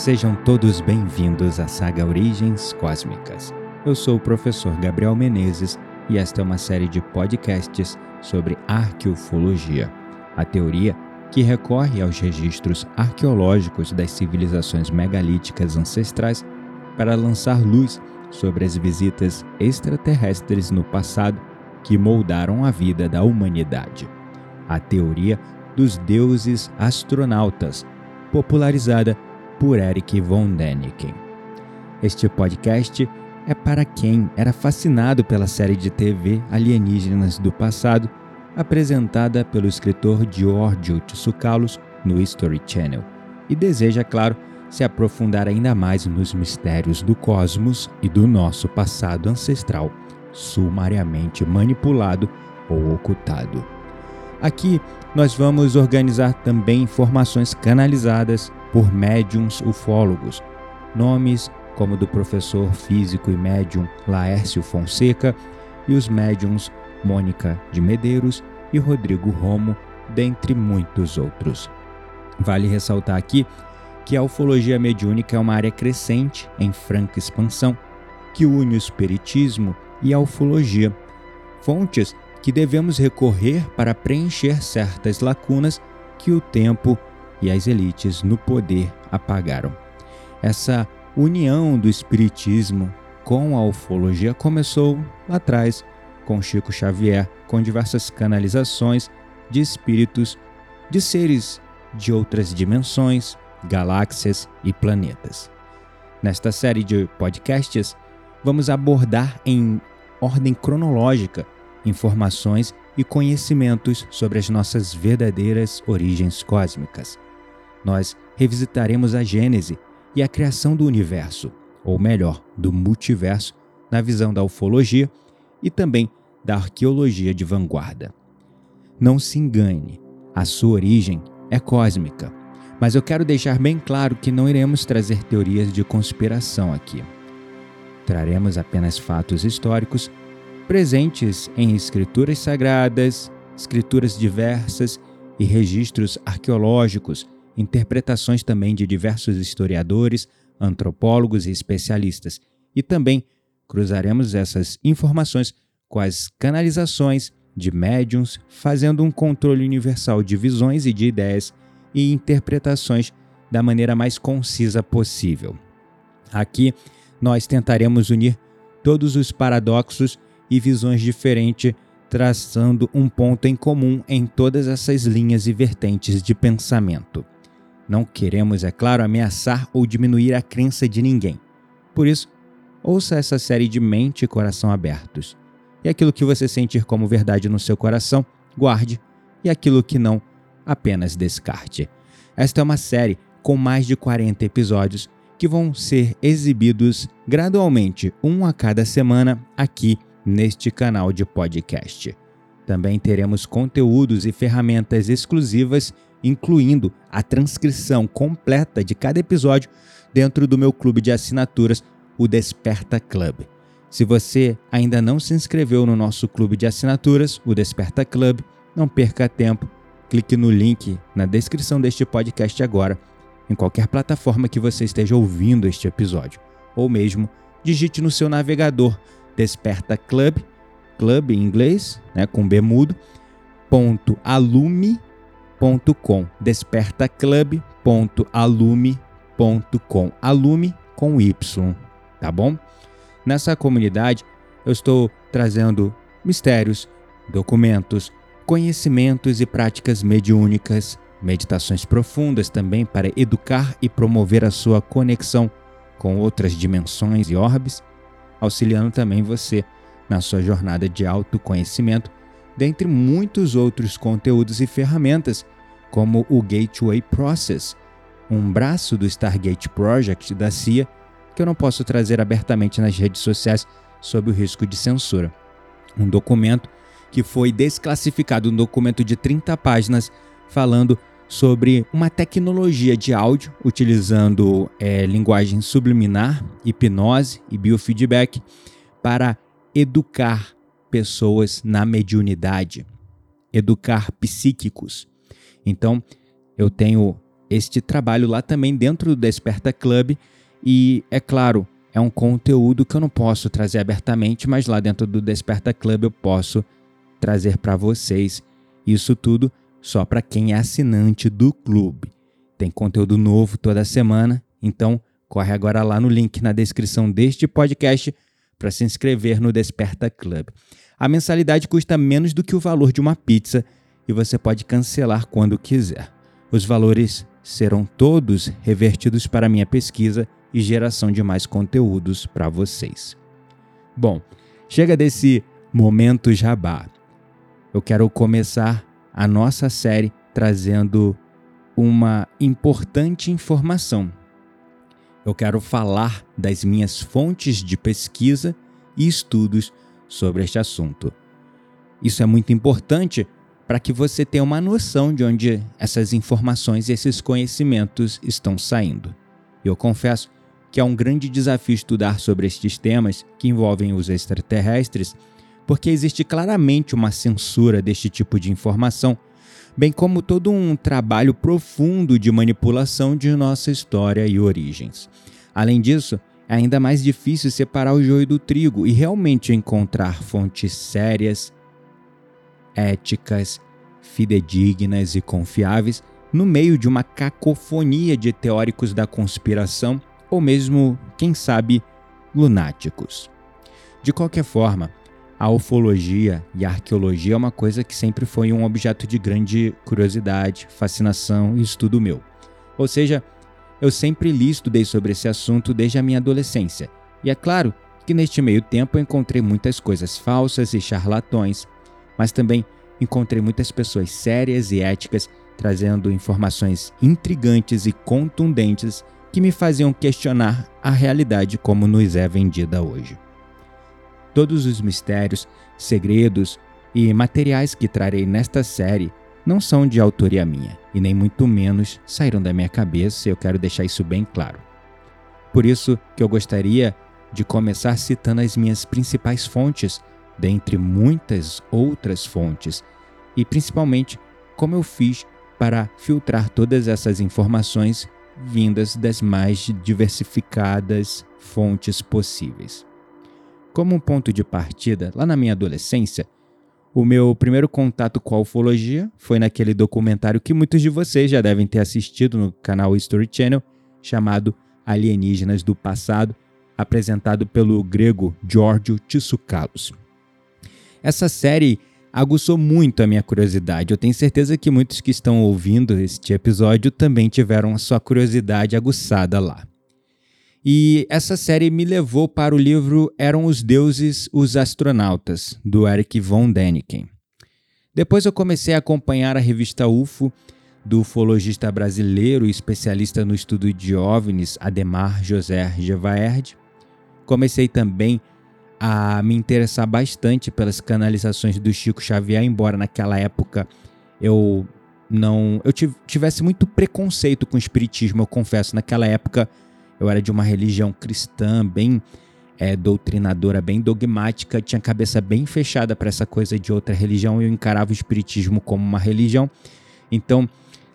Sejam todos bem-vindos à saga Origens Cósmicas. Eu sou o professor Gabriel Menezes e esta é uma série de podcasts sobre arqueofologia, a teoria que recorre aos registros arqueológicos das civilizações megalíticas ancestrais para lançar luz sobre as visitas extraterrestres no passado que moldaram a vida da humanidade. A teoria dos deuses astronautas, popularizada por Eric von Däniken. Este podcast é para quem era fascinado pela série de TV Alienígenas do Passado, apresentada pelo escritor Giorgio Tsoukalos no History Channel, e deseja, claro, se aprofundar ainda mais nos mistérios do cosmos e do nosso passado ancestral, sumariamente manipulado ou ocultado. Aqui nós vamos organizar também informações canalizadas por médiums ufólogos, nomes como do professor físico e médium Laércio Fonseca e os médiums Mônica de Medeiros e Rodrigo Romo, dentre muitos outros. Vale ressaltar aqui que a ufologia mediúnica é uma área crescente, em franca expansão, que une o espiritismo e a ufologia, fontes que devemos recorrer para preencher certas lacunas que o tempo e as elites no poder apagaram. Essa união do espiritismo com a ufologia começou lá atrás, com Chico Xavier, com diversas canalizações de espíritos de seres de outras dimensões, galáxias e planetas. Nesta série de podcasts, vamos abordar em ordem cronológica informações e conhecimentos sobre as nossas verdadeiras origens cósmicas. Nós revisitaremos a Gênese e a criação do universo, ou melhor, do multiverso, na visão da ufologia e também da arqueologia de vanguarda. Não se engane, a sua origem é cósmica, mas eu quero deixar bem claro que não iremos trazer teorias de conspiração aqui. Traremos apenas fatos históricos presentes em escrituras sagradas, escrituras diversas e registros arqueológicos, interpretações também de diversos historiadores, antropólogos e especialistas, e também cruzaremos essas informações com as canalizações de médiums, fazendo um controle universal de visões e de ideias e interpretações da maneira mais concisa possível. Aqui nós tentaremos unir todos os paradoxos e visões diferentes, traçando um ponto em comum em todas essas linhas e vertentes de pensamento. Não queremos, é claro, ameaçar ou diminuir a crença de ninguém. Por isso, ouça essa série de mente e coração abertos. E aquilo que você sentir como verdade no seu coração, guarde, e aquilo que não, apenas descarte. Esta é uma série com mais de 40 episódios que vão ser exibidos gradualmente, um a cada semana, aqui neste canal de podcast. Também teremos conteúdos e ferramentas exclusivas, incluindo a transcrição completa de cada episódio dentro do meu clube de assinaturas, o Desperta Club. Se você ainda não se inscreveu no nosso clube de assinaturas, o Desperta Club, não perca tempo. Clique no link na descrição deste podcast agora, em qualquer plataforma que você esteja ouvindo este episódio, ou mesmo digite no seu navegador Desperta Club, club em inglês, né, com B mudo, ponto alume.com, despertaclub.alume.com, alume com Y, tá bom? Nessa comunidade eu estou trazendo mistérios, documentos, conhecimentos e práticas mediúnicas, meditações profundas também para educar e promover a sua conexão com outras dimensões e orbes auxiliando também você na sua jornada de autoconhecimento, dentre muitos outros conteúdos e ferramentas, como o Gateway Process, um braço do Stargate Project da CIA que eu não posso trazer abertamente nas redes sociais sob o risco de censura. Um documento que foi desclassificado, um documento de 30 páginas falando sobre uma tecnologia de áudio utilizando é, linguagem subliminar, hipnose e biofeedback para educar pessoas na mediunidade, educar psíquicos. Então, eu tenho este trabalho lá também dentro do Desperta Club e, é claro, é um conteúdo que eu não posso trazer abertamente, mas lá dentro do Desperta Club eu posso trazer para vocês isso tudo só para quem é assinante do clube. Tem conteúdo novo toda semana, então corre agora lá no link na descrição deste podcast para se inscrever no Desperta Club. A mensalidade custa menos do que o valor de uma pizza e você pode cancelar quando quiser. Os valores serão todos revertidos para minha pesquisa e geração de mais conteúdos para vocês. Bom, chega desse momento jabá. Eu quero começar a nossa série trazendo uma importante informação. Eu quero falar das minhas fontes de pesquisa e estudos sobre este assunto. Isso é muito importante para que você tenha uma noção de onde essas informações e esses conhecimentos estão saindo. Eu confesso que é um grande desafio estudar sobre estes temas que envolvem os extraterrestres, porque existe claramente uma censura deste tipo de informação, bem como todo um trabalho profundo de manipulação de nossa história e origens. Além disso, é ainda mais difícil separar o joio do trigo e realmente encontrar fontes sérias, éticas, fidedignas e confiáveis no meio de uma cacofonia de teóricos da conspiração ou mesmo, quem sabe, lunáticos. De qualquer forma, a ufologia e a arqueologia é uma coisa que sempre foi um objeto de grande curiosidade, fascinação e estudo meu. Ou seja, eu sempre li e estudei sobre esse assunto desde a minha adolescência. E é claro que neste meio tempo eu encontrei muitas coisas falsas e charlatões, mas também encontrei muitas pessoas sérias e éticas trazendo informações intrigantes e contundentes que me faziam questionar a realidade como nos é vendida hoje. Todos os mistérios, segredos e materiais que trarei nesta série não são de autoria minha e nem muito menos saíram da minha cabeça, eu quero deixar isso bem claro. Por isso que eu gostaria de começar citando as minhas principais fontes, dentre muitas outras fontes, e principalmente como eu fiz para filtrar todas essas informações vindas das mais diversificadas fontes possíveis. Como um ponto de partida, lá na minha adolescência, o meu primeiro contato com a ufologia foi naquele documentário que muitos de vocês já devem ter assistido no canal History Channel, chamado Alienígenas do Passado, apresentado pelo grego Giorgio Tsoukalos. Essa série aguçou muito a minha curiosidade. Eu tenho certeza que muitos que estão ouvindo este episódio também tiveram a sua curiosidade aguçada lá. E essa série me levou para o livro Eram os Deuses, os Astronautas, do Eric von Däniken. Depois eu comecei a acompanhar a revista UFO, do ufologista brasileiro e especialista no estudo de OVNIs, Ademar José Gevaerd. Comecei também a me interessar bastante pelas canalizações do Chico Xavier, embora naquela época eu não eu tivesse muito preconceito com o espiritismo, eu confesso, naquela época eu era de uma religião cristã bem é, doutrinadora, bem dogmática, tinha a cabeça bem fechada para essa coisa de outra religião e eu encarava o espiritismo como uma religião. Então,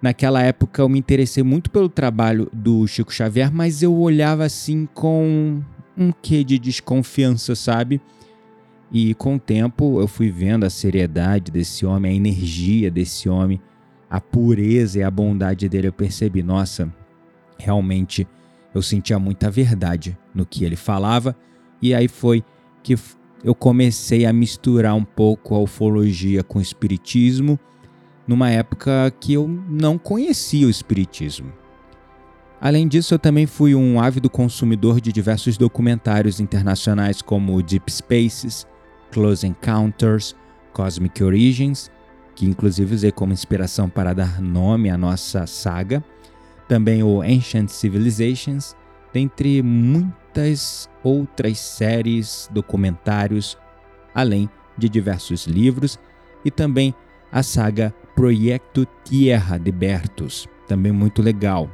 naquela época eu me interessei muito pelo trabalho do Chico Xavier, mas eu olhava assim com um quê de desconfiança, sabe? E com o tempo eu fui vendo a seriedade desse homem, a energia desse homem, a pureza e a bondade dele. Eu percebi, nossa, realmente eu sentia muita verdade no que ele falava. E aí foi que eu comecei a misturar um pouco a ufologia com o espiritismo, numa época que eu não conhecia o espiritismo. Além disso, eu também fui um ávido consumidor de diversos documentários internacionais como Deep Spaces, Close Encounters, Cosmic Origins, que inclusive usei como inspiração para dar nome à nossa saga, também o Ancient Civilizations, dentre muitas outras séries, documentários, além de diversos livros, e também a saga Proyecto Tierra de Bertus, também muito legal,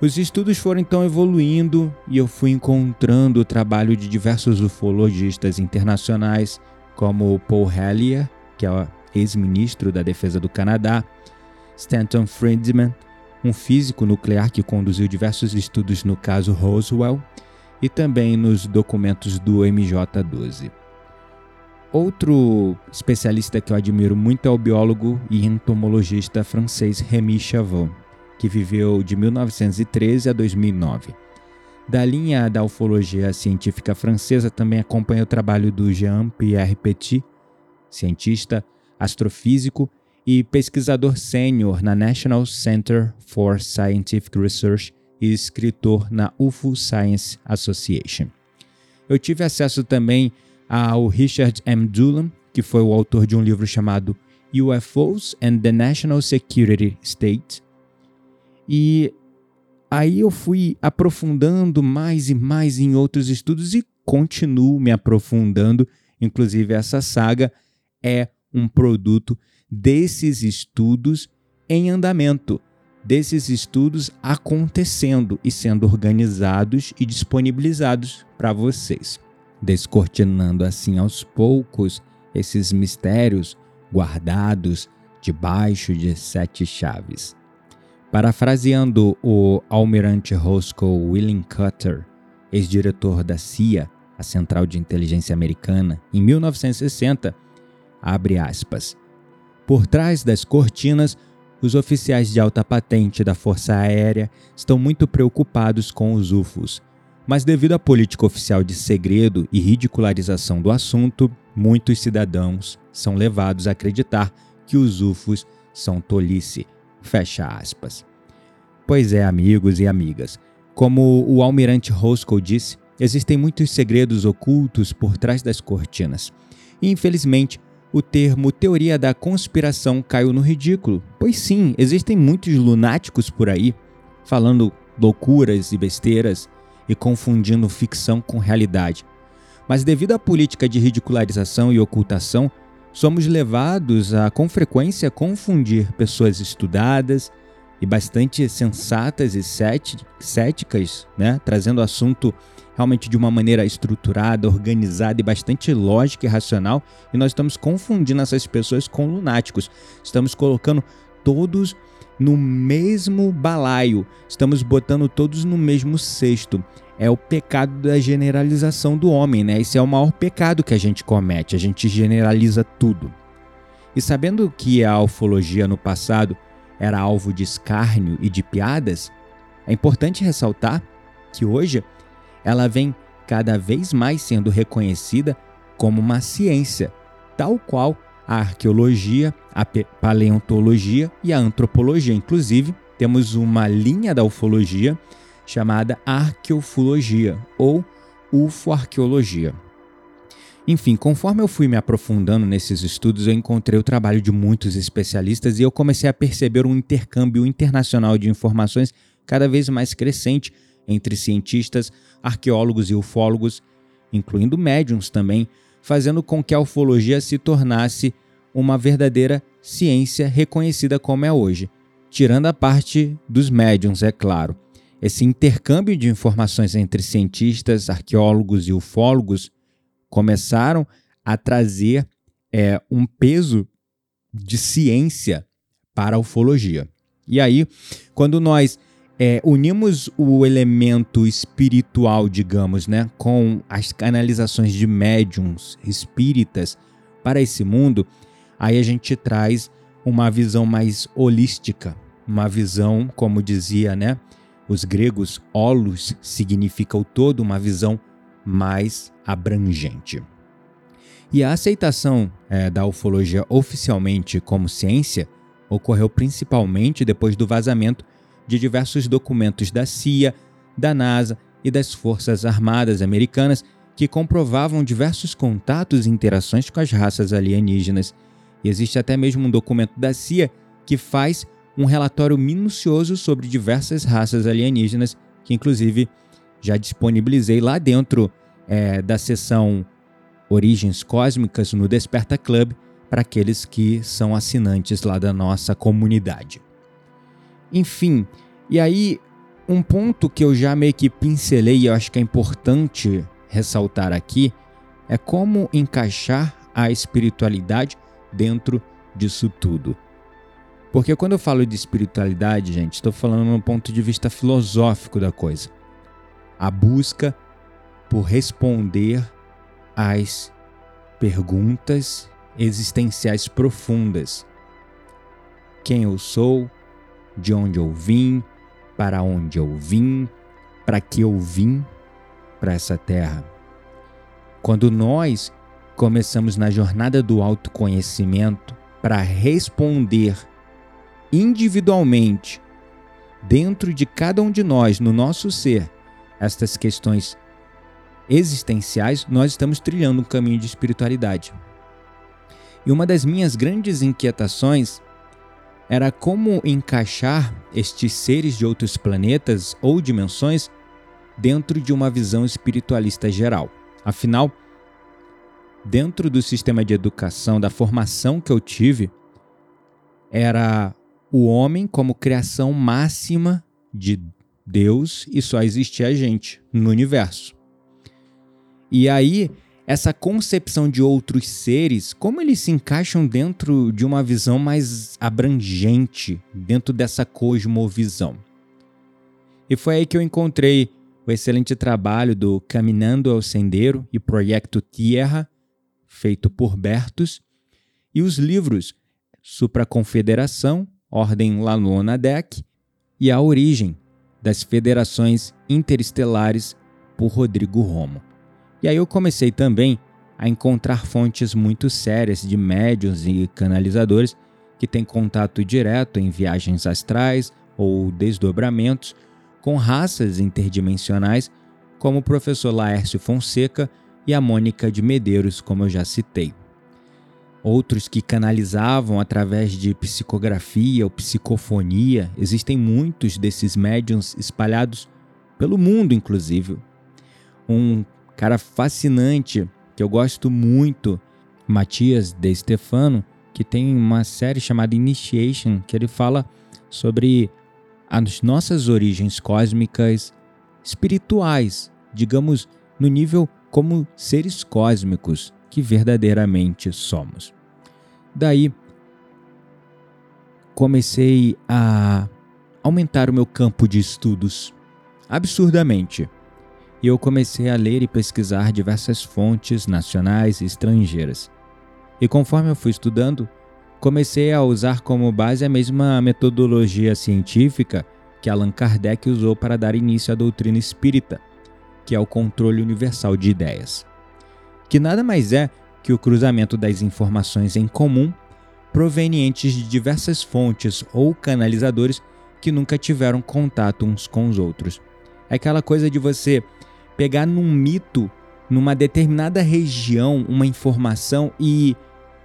os estudos foram então evoluindo e eu fui encontrando o trabalho de diversos ufologistas internacionais, como Paul Hellyer, que é ex-ministro da Defesa do Canadá, Stanton Friedman, um físico nuclear que conduziu diversos estudos no caso Roswell e também nos documentos do MJ-12. Outro especialista que eu admiro muito é o biólogo e entomologista francês Rémy Chavot, que viveu de 1913 a 2009. Da linha da ufologia científica francesa, também acompanha o trabalho do Jean-Pierre Petit, cientista, astrofísico e pesquisador sênior na National Center for Scientific Research e escritor na UFO Science Association. Eu tive acesso também ao Richard M. Doolan, que foi o autor de um livro chamado UFOs and the National Security State. E aí eu fui aprofundando mais e mais em outros estudos e continuo me aprofundando. Inclusive, essa saga é um produto desses estudos em andamento, desses estudos acontecendo e sendo organizados e disponibilizados para vocês, descortinando assim aos poucos esses mistérios guardados debaixo de sete chaves. Parafraseando o almirante Roscoe Cutter, ex-diretor da CIA, a Central de Inteligência Americana, em 1960, abre aspas, por trás das cortinas, os oficiais de alta patente da Força Aérea estão muito preocupados com os UFOs, mas devido à política oficial de segredo e ridicularização do assunto, muitos cidadãos são levados a acreditar que os UFOs são tolice. Fecha aspas. Pois é, amigos e amigas, como o almirante Roscoe disse, existem muitos segredos ocultos por trás das cortinas. E infelizmente, o termo teoria da conspiração caiu no ridículo, pois sim, existem muitos lunáticos por aí falando loucuras e besteiras e confundindo ficção com realidade. Mas devido à política de ridicularização e ocultação, somos levados a com frequência confundir pessoas estudadas e bastante sensatas e céticas, né, trazendo assunto realmente de uma maneira estruturada, organizada e bastante lógica e racional, e nós estamos confundindo essas pessoas com lunáticos. Estamos colocando todos no mesmo balaio, estamos botando todos no mesmo cesto. É o pecado da generalização do homem, né? Esse é o maior pecado que a gente comete, a gente generaliza tudo. E sabendo que a ufologia no passado era alvo de escárnio e de piadas, é importante ressaltar que hoje ela vem cada vez mais sendo reconhecida como uma ciência, tal qual a arqueologia, a paleontologia e a antropologia. Inclusive, temos uma linha da ufologia chamada arqueofologia ou ufoarqueologia. Enfim, conforme eu fui me aprofundando nesses estudos, eu encontrei o trabalho de muitos especialistas e eu comecei a perceber um intercâmbio internacional de informações cada vez mais crescente entre cientistas, arqueólogos e ufólogos, incluindo médiums também, fazendo com que a ufologia se tornasse uma verdadeira ciência reconhecida como é hoje, tirando a parte dos médiums, é claro. Esse intercâmbio de informações entre cientistas, arqueólogos e ufólogos começaram a trazer é, um peso de ciência para a ufologia. E aí, quando nós é, unimos o elemento espiritual, digamos, né, com as canalizações de médiums espíritas para esse mundo, aí a gente traz uma visão mais holística, uma visão, como dizia, né, os gregos, holos significa o todo, uma visão mais abrangente. E a aceitação é, da ufologia oficialmente como ciência ocorreu principalmente depois do vazamento de diversos documentos da CIA, da NASA e das Forças Armadas Americanas que comprovavam diversos contatos e interações com as raças alienígenas. E existe até mesmo um documento da CIA que faz um relatório minucioso sobre diversas raças alienígenas, que inclusive já disponibilizei lá dentro é, da seção Origens Cósmicas no Desperta Club para aqueles que são assinantes lá da nossa comunidade. Enfim, e aí um ponto que eu já meio que pincelei e eu acho que é importante ressaltar aqui é como encaixar a espiritualidade dentro disso tudo. Porque quando eu falo de espiritualidade, gente, estou falando no ponto de vista filosófico da coisa. A busca por responder às perguntas existenciais profundas. Quem eu sou? De onde eu vim? Para onde eu vim? Para que eu vim para essa terra? Quando nós começamos na jornada do autoconhecimento para responder individualmente, dentro de cada um de nós, no nosso ser, estas questões existenciais, nós estamos trilhando um caminho de espiritualidade. E uma das minhas grandes inquietações era como encaixar estes seres de outros planetas ou dimensões dentro de uma visão espiritualista geral. Afinal, dentro do sistema de educação, da formação que eu tive, era o homem como criação máxima de Deus e só existia a gente no universo. E aí, essa concepção de outros seres, como eles se encaixam dentro de uma visão mais abrangente, dentro dessa cosmovisão? E foi aí que eu encontrei o excelente trabalho do Caminhando ao Sendero e Projeto Tierra, feito por Bertus, e os livros Supraconfederação Ordem Lanonadec e A Origem das Federações Interestelares por Rodrigo Romo. E aí eu comecei também a encontrar fontes muito sérias de médiums e canalizadores que têm contato direto em viagens astrais ou desdobramentos com raças interdimensionais, como o professor Laércio Fonseca e a Mônica de Medeiros, como eu já citei outros que canalizavam através de psicografia ou psicofonia. Existem muitos desses médiums espalhados pelo mundo, inclusive. Um cara fascinante que eu gosto muito, Matias De Stefano, que tem uma série chamada Initiation, que ele fala sobre as nossas origens cósmicas espirituais, digamos, no nível como seres cósmicos que verdadeiramente somos. Daí comecei a aumentar o meu campo de estudos absurdamente. E eu comecei a ler e pesquisar diversas fontes nacionais e estrangeiras. E conforme eu fui estudando, comecei a usar como base a mesma metodologia científica que Allan Kardec usou para dar início à doutrina espírita, que é o controle universal de ideias que nada mais é que o cruzamento das informações em comum provenientes de diversas fontes ou canalizadores que nunca tiveram contato uns com os outros. É aquela coisa de você pegar num mito, numa determinada região, uma informação e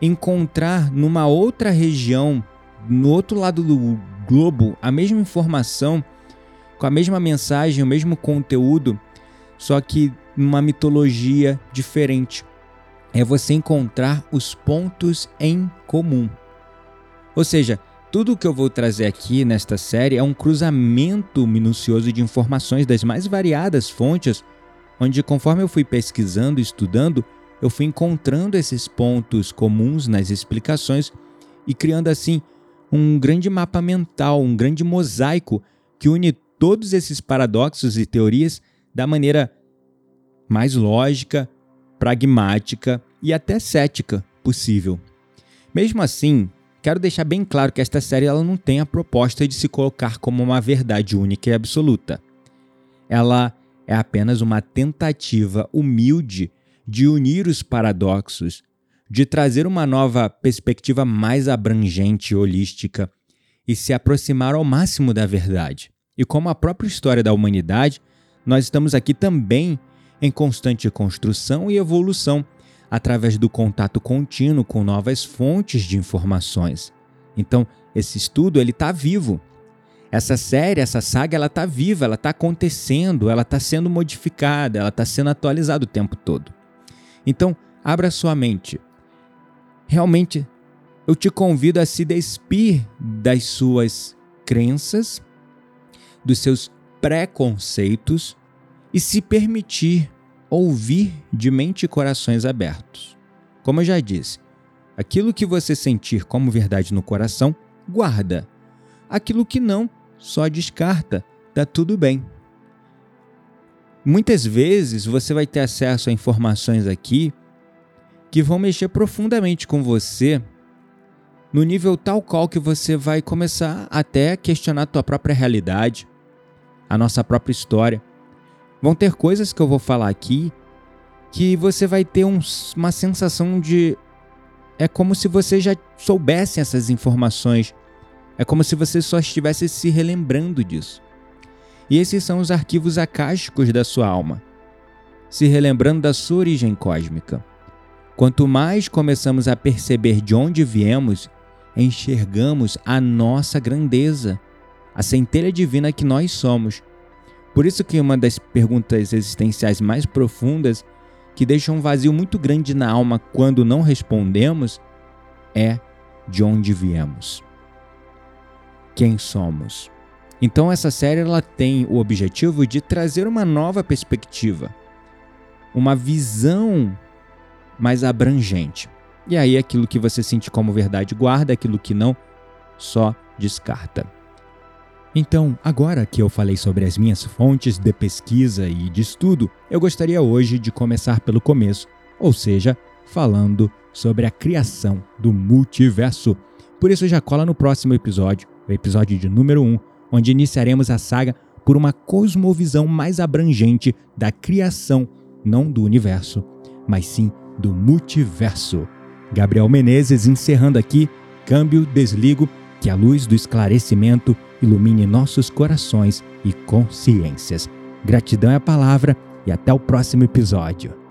encontrar numa outra região, no outro lado do globo, a mesma informação, com a mesma mensagem, o mesmo conteúdo, só que numa mitologia diferente. É você encontrar os pontos em comum. Ou seja, tudo o que eu vou trazer aqui nesta série é um cruzamento minucioso de informações das mais variadas fontes, onde conforme eu fui pesquisando e estudando, eu fui encontrando esses pontos comuns nas explicações e criando assim um grande mapa mental, um grande mosaico que une todos esses paradoxos e teorias da maneira mais lógica, pragmática e até cética possível. Mesmo assim, quero deixar bem claro que esta série ela não tem a proposta de se colocar como uma verdade única e absoluta. Ela é apenas uma tentativa humilde de unir os paradoxos, de trazer uma nova perspectiva mais abrangente e holística e se aproximar ao máximo da verdade. E como a própria história da humanidade, nós estamos aqui também em constante construção e evolução, através do contato contínuo com novas fontes de informações. Então, esse estudo ele está vivo. Essa série, essa saga, ela está viva, ela está acontecendo, ela está sendo modificada, ela está sendo atualizada o tempo todo. Então, abra sua mente. Realmente, eu te convido a se despir das suas crenças, dos seus preconceitos e se permitir ouvir de mente e corações abertos. Como eu já disse, aquilo que você sentir como verdade no coração guarda. Aquilo que não, só descarta. Tá tudo bem. Muitas vezes você vai ter acesso a informações aqui que vão mexer profundamente com você no nível tal qual que você vai começar até a questionar a tua própria realidade, a nossa própria história. Vão ter coisas que eu vou falar aqui que você vai ter um, uma sensação de. É como se você já soubesse essas informações. É como se você só estivesse se relembrando disso. E esses são os arquivos acásticos da sua alma, se relembrando da sua origem cósmica. Quanto mais começamos a perceber de onde viemos, enxergamos a nossa grandeza, a centelha divina que nós somos. Por isso que uma das perguntas existenciais mais profundas que deixa um vazio muito grande na alma quando não respondemos é de onde viemos. Quem somos? Então essa série ela tem o objetivo de trazer uma nova perspectiva, uma visão mais abrangente. E aí aquilo que você sente como verdade guarda, aquilo que não só descarta. Então, agora que eu falei sobre as minhas fontes de pesquisa e de estudo, eu gostaria hoje de começar pelo começo, ou seja, falando sobre a criação do multiverso. Por isso já cola no próximo episódio, o episódio de número 1, onde iniciaremos a saga por uma cosmovisão mais abrangente da criação, não do universo, mas sim do multiverso. Gabriel Menezes encerrando aqui, câmbio, desligo, que a luz do esclarecimento ilumine nossos corações e consciências. Gratidão é a palavra e até o próximo episódio.